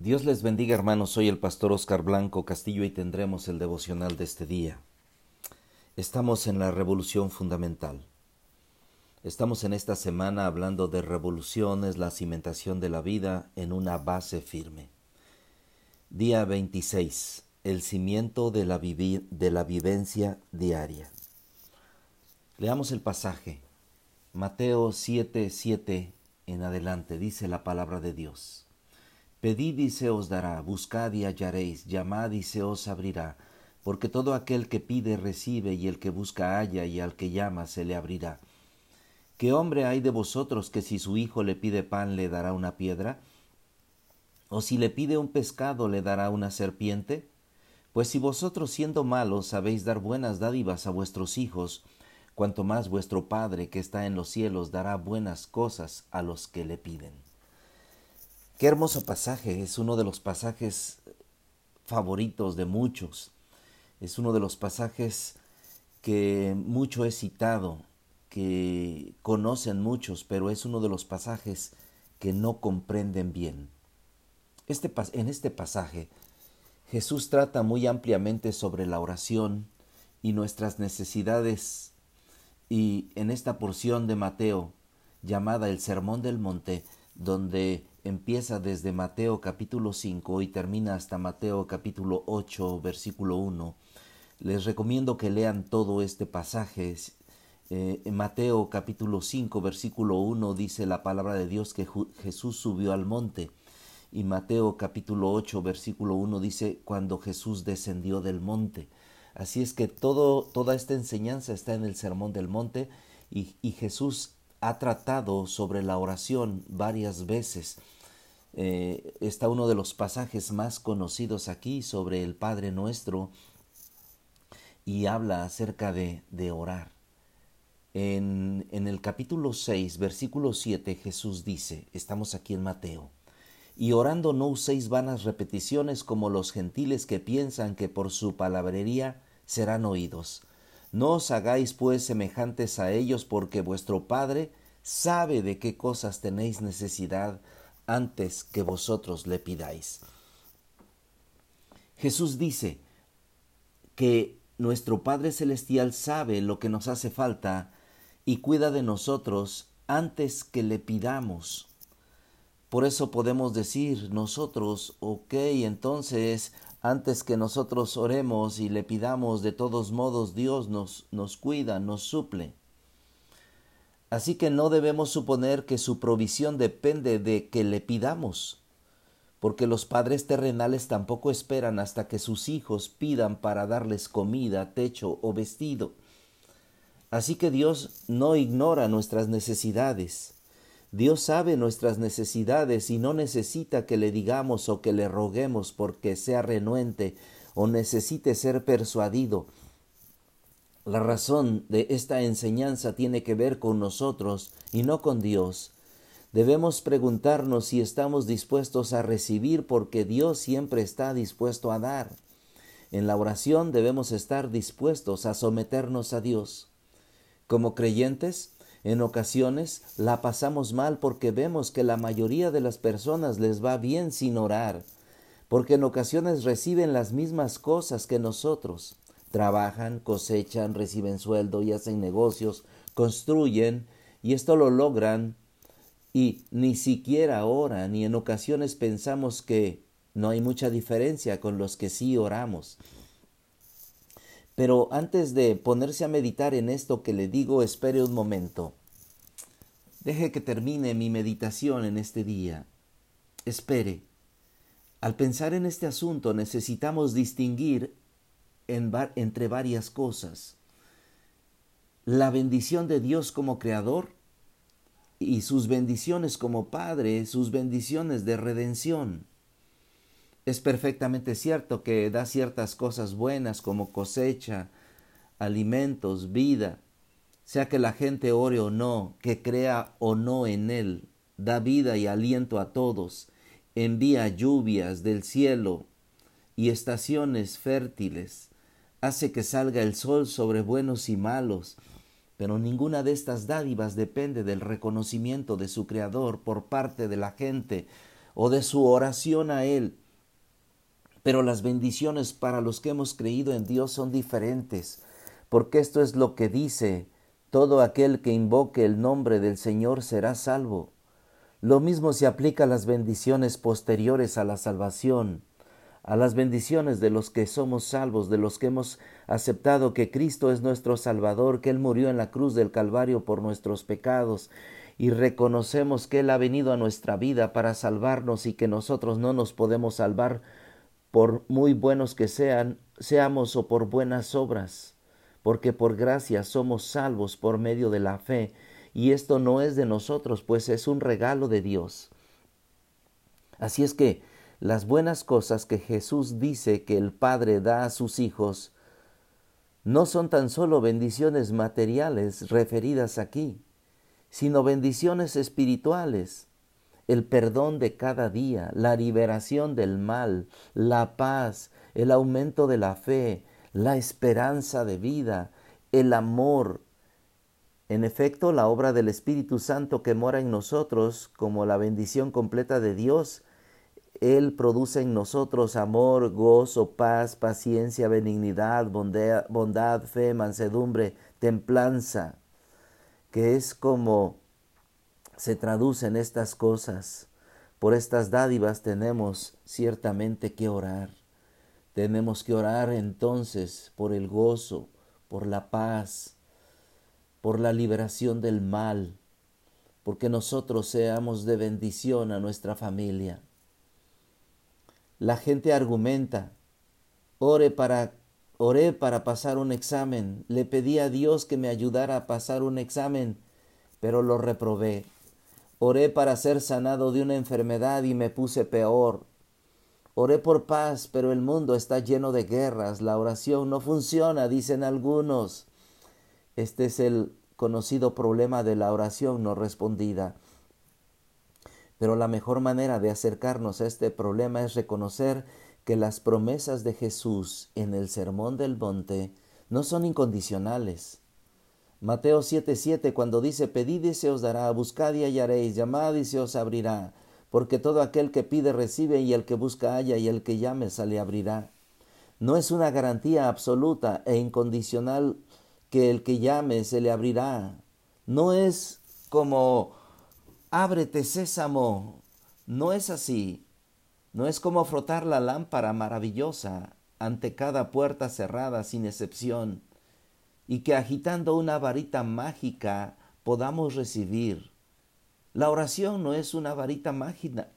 Dios les bendiga hermanos, soy el pastor Oscar Blanco Castillo y tendremos el devocional de este día. Estamos en la revolución fundamental. Estamos en esta semana hablando de revoluciones, la cimentación de la vida en una base firme. Día 26. El cimiento de la, vivencia diaria. Leamos el pasaje. Mateo 7, 7 en adelante dice la palabra de Dios. Pedid y se os dará, buscad y hallaréis, llamad y se os abrirá, porque todo aquel que pide recibe, y el que busca halla, y al que llama se le abrirá. ¿Qué hombre hay de vosotros que si su hijo le pide pan le dará una piedra? ¿O si le pide un pescado le dará una serpiente? Pues si vosotros siendo malos sabéis dar buenas dádivas a vuestros hijos, cuanto más vuestro Padre que está en los cielos dará buenas cosas a los que le piden. Qué hermoso pasaje, es uno de los pasajes favoritos de muchos. Es uno de los pasajes que mucho he citado, que conocen muchos, pero es uno de los pasajes que no comprenden bien. Este, en este pasaje, Jesús trata muy ampliamente sobre la oración y nuestras necesidades y en esta porción de Mateo, llamada el Sermón del Monte, donde empieza desde Mateo capítulo 5 y termina hasta Mateo capítulo 8 versículo 1. Les recomiendo que lean todo este pasaje. Eh, en Mateo capítulo 5 versículo 1 dice la palabra de Dios que Jesús subió al monte. Y Mateo capítulo 8 versículo 1 dice cuando Jesús descendió del monte. Así es que todo, toda esta enseñanza está en el Sermón del Monte y, y Jesús ha tratado sobre la oración varias veces. Eh, está uno de los pasajes más conocidos aquí sobre el Padre Nuestro y habla acerca de, de orar. En, en el capítulo 6, versículo 7, Jesús dice, estamos aquí en Mateo, y orando no uséis vanas repeticiones como los gentiles que piensan que por su palabrería serán oídos no os hagáis pues semejantes a ellos, porque vuestro Padre sabe de qué cosas tenéis necesidad antes que vosotros le pidáis. Jesús dice que nuestro Padre Celestial sabe lo que nos hace falta y cuida de nosotros antes que le pidamos. Por eso podemos decir nosotros, ok, entonces antes que nosotros oremos y le pidamos, de todos modos Dios nos, nos cuida, nos suple. Así que no debemos suponer que su provisión depende de que le pidamos, porque los padres terrenales tampoco esperan hasta que sus hijos pidan para darles comida, techo o vestido. Así que Dios no ignora nuestras necesidades. Dios sabe nuestras necesidades y no necesita que le digamos o que le roguemos porque sea renuente o necesite ser persuadido. La razón de esta enseñanza tiene que ver con nosotros y no con Dios. Debemos preguntarnos si estamos dispuestos a recibir porque Dios siempre está dispuesto a dar. En la oración debemos estar dispuestos a someternos a Dios. Como creyentes, en ocasiones la pasamos mal porque vemos que la mayoría de las personas les va bien sin orar, porque en ocasiones reciben las mismas cosas que nosotros. Trabajan, cosechan, reciben sueldo y hacen negocios, construyen, y esto lo logran y ni siquiera oran y en ocasiones pensamos que no hay mucha diferencia con los que sí oramos. Pero antes de ponerse a meditar en esto que le digo, espere un momento. Deje que termine mi meditación en este día. Espere. Al pensar en este asunto necesitamos distinguir entre varias cosas. La bendición de Dios como Creador y sus bendiciones como Padre, sus bendiciones de redención. Es perfectamente cierto que da ciertas cosas buenas como cosecha, alimentos, vida, sea que la gente ore o no, que crea o no en Él, da vida y aliento a todos, envía lluvias del cielo y estaciones fértiles, hace que salga el sol sobre buenos y malos, pero ninguna de estas dádivas depende del reconocimiento de su Creador por parte de la gente o de su oración a Él. Pero las bendiciones para los que hemos creído en Dios son diferentes, porque esto es lo que dice, todo aquel que invoque el nombre del Señor será salvo. Lo mismo se aplica a las bendiciones posteriores a la salvación, a las bendiciones de los que somos salvos, de los que hemos aceptado que Cristo es nuestro Salvador, que Él murió en la cruz del Calvario por nuestros pecados, y reconocemos que Él ha venido a nuestra vida para salvarnos y que nosotros no nos podemos salvar por muy buenos que sean, seamos o por buenas obras, porque por gracia somos salvos por medio de la fe, y esto no es de nosotros, pues es un regalo de Dios. Así es que las buenas cosas que Jesús dice que el Padre da a sus hijos no son tan solo bendiciones materiales referidas aquí, sino bendiciones espirituales el perdón de cada día, la liberación del mal, la paz, el aumento de la fe, la esperanza de vida, el amor. En efecto, la obra del Espíritu Santo que mora en nosotros, como la bendición completa de Dios, Él produce en nosotros amor, gozo, paz, paciencia, benignidad, bondad, fe, mansedumbre, templanza, que es como se traducen estas cosas. Por estas dádivas tenemos ciertamente que orar. Tenemos que orar entonces por el gozo, por la paz, por la liberación del mal, porque nosotros seamos de bendición a nuestra familia. La gente argumenta, ore para oré para pasar un examen, le pedí a Dios que me ayudara a pasar un examen, pero lo reprobé. Oré para ser sanado de una enfermedad y me puse peor. Oré por paz, pero el mundo está lleno de guerras. La oración no funciona, dicen algunos. Este es el conocido problema de la oración no respondida. Pero la mejor manera de acercarnos a este problema es reconocer que las promesas de Jesús en el Sermón del Monte no son incondicionales. Mateo 7:7 cuando dice, pedid y se os dará, buscad y hallaréis, llamad y se os abrirá, porque todo aquel que pide recibe y el que busca halla y el que llame se le abrirá. No es una garantía absoluta e incondicional que el que llame se le abrirá. No es como ábrete sésamo. No es así. No es como frotar la lámpara maravillosa ante cada puerta cerrada sin excepción y que agitando una varita mágica podamos recibir. La oración no es una varita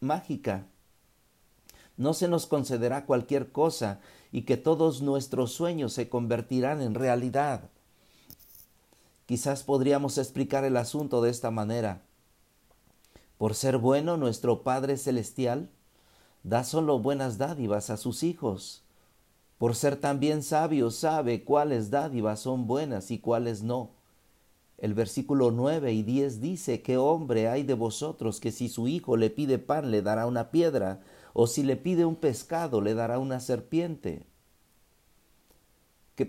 mágica. No se nos concederá cualquier cosa y que todos nuestros sueños se convertirán en realidad. Quizás podríamos explicar el asunto de esta manera. Por ser bueno, nuestro Padre Celestial da solo buenas dádivas a sus hijos por ser también sabio, sabe cuáles dádivas son buenas y cuáles no. El versículo 9 y 10 dice, ¿qué hombre hay de vosotros que si su hijo le pide pan le dará una piedra, o si le pide un pescado le dará una serpiente?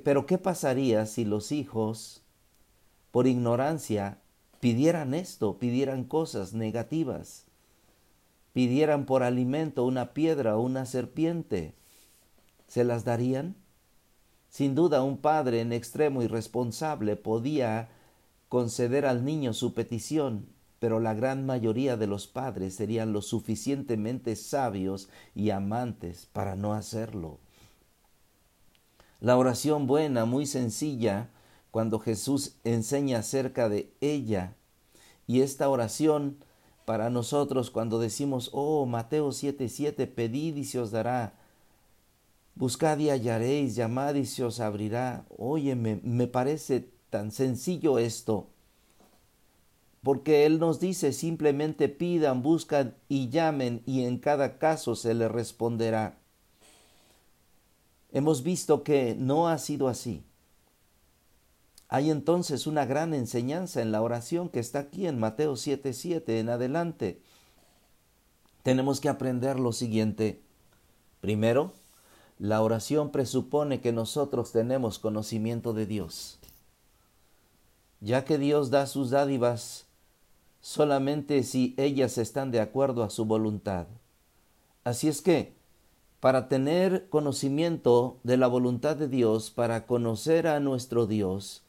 pero ¿qué pasaría si los hijos, por ignorancia, pidieran esto, pidieran cosas negativas, pidieran por alimento una piedra o una serpiente? ¿Se las darían? Sin duda un padre en extremo irresponsable podía conceder al niño su petición, pero la gran mayoría de los padres serían lo suficientemente sabios y amantes para no hacerlo. La oración buena, muy sencilla, cuando Jesús enseña acerca de ella, y esta oración para nosotros cuando decimos, oh, Mateo 7:7, pedid y se os dará, Buscad y hallaréis, llamad y se os abrirá. Óyeme, me parece tan sencillo esto. Porque Él nos dice simplemente pidan, buscan y llamen y en cada caso se les responderá. Hemos visto que no ha sido así. Hay entonces una gran enseñanza en la oración que está aquí en Mateo 7:7 en adelante. Tenemos que aprender lo siguiente. Primero, la oración presupone que nosotros tenemos conocimiento de Dios, ya que Dios da sus dádivas solamente si ellas están de acuerdo a su voluntad. Así es que, para tener conocimiento de la voluntad de Dios, para conocer a nuestro Dios,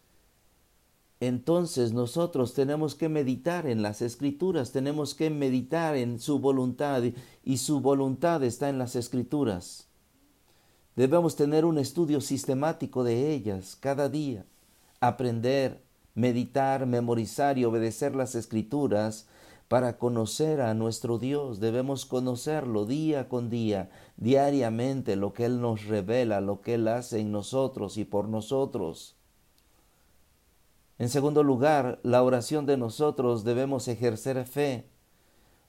entonces nosotros tenemos que meditar en las escrituras, tenemos que meditar en su voluntad y su voluntad está en las escrituras. Debemos tener un estudio sistemático de ellas cada día, aprender, meditar, memorizar y obedecer las escrituras para conocer a nuestro Dios. Debemos conocerlo día con día, diariamente, lo que Él nos revela, lo que Él hace en nosotros y por nosotros. En segundo lugar, la oración de nosotros debemos ejercer fe.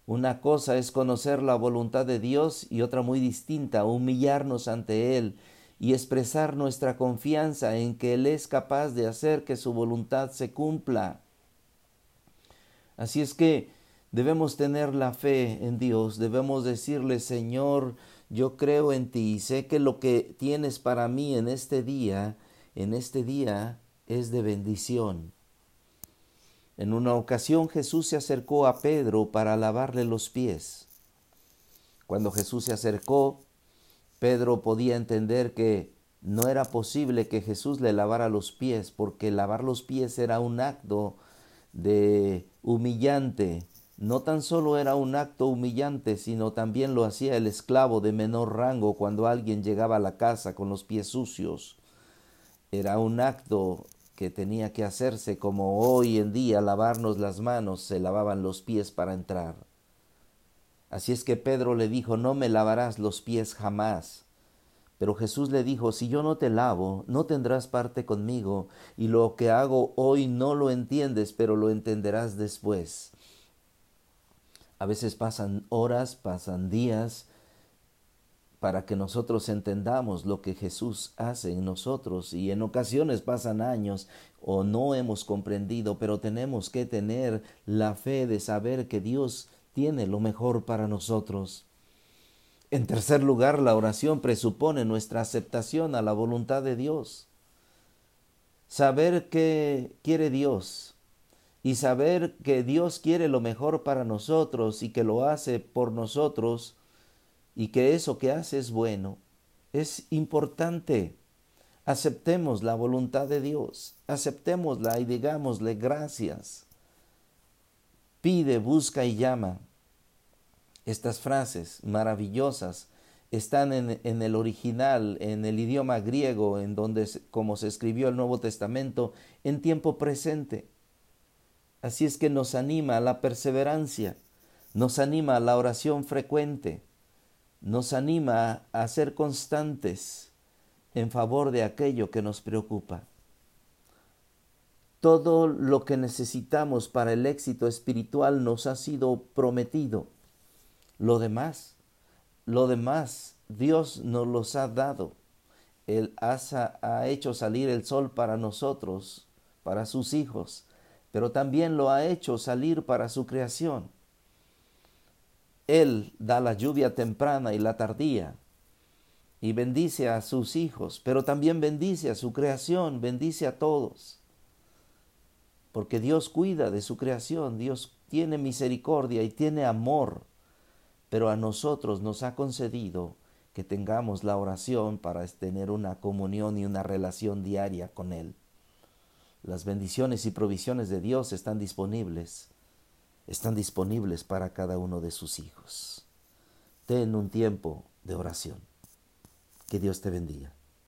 Una cosa es conocer la voluntad de Dios y otra muy distinta, humillarnos ante Él y expresar nuestra confianza en que Él es capaz de hacer que su voluntad se cumpla. Así es que debemos tener la fe en Dios, debemos decirle, Señor, yo creo en ti y sé que lo que tienes para mí en este día, en este día, es de bendición. En una ocasión Jesús se acercó a Pedro para lavarle los pies. Cuando Jesús se acercó, Pedro podía entender que no era posible que Jesús le lavara los pies, porque lavar los pies era un acto de humillante. No tan solo era un acto humillante, sino también lo hacía el esclavo de menor rango cuando alguien llegaba a la casa con los pies sucios. Era un acto que tenía que hacerse como hoy en día lavarnos las manos, se lavaban los pies para entrar. Así es que Pedro le dijo, no me lavarás los pies jamás. Pero Jesús le dijo, si yo no te lavo, no tendrás parte conmigo, y lo que hago hoy no lo entiendes, pero lo entenderás después. A veces pasan horas, pasan días, para que nosotros entendamos lo que Jesús hace en nosotros y en ocasiones pasan años o no hemos comprendido, pero tenemos que tener la fe de saber que Dios tiene lo mejor para nosotros. En tercer lugar, la oración presupone nuestra aceptación a la voluntad de Dios. Saber qué quiere Dios y saber que Dios quiere lo mejor para nosotros y que lo hace por nosotros y que eso que hace es bueno, es importante. Aceptemos la voluntad de Dios, aceptémosla y digámosle gracias. Pide, busca y llama. Estas frases maravillosas están en, en, el original, en el idioma griego, en donde como se escribió el Nuevo Testamento, en tiempo presente. Así es que nos anima a la perseverancia, nos anima a la oración frecuente, nos anima a ser constantes en favor de aquello que nos preocupa. Todo lo que necesitamos para el éxito espiritual nos ha sido prometido. Lo demás, lo demás, Dios nos los ha dado. Él ha hecho salir el sol para nosotros, para sus hijos, pero también lo ha hecho salir para su creación. Él da la lluvia temprana y la tardía y bendice a sus hijos, pero también bendice a su creación, bendice a todos. Porque Dios cuida de su creación, Dios tiene misericordia y tiene amor, pero a nosotros nos ha concedido que tengamos la oración para tener una comunión y una relación diaria con Él. Las bendiciones y provisiones de Dios están disponibles están disponibles para cada uno de sus hijos. Ten un tiempo de oración. Que Dios te bendiga.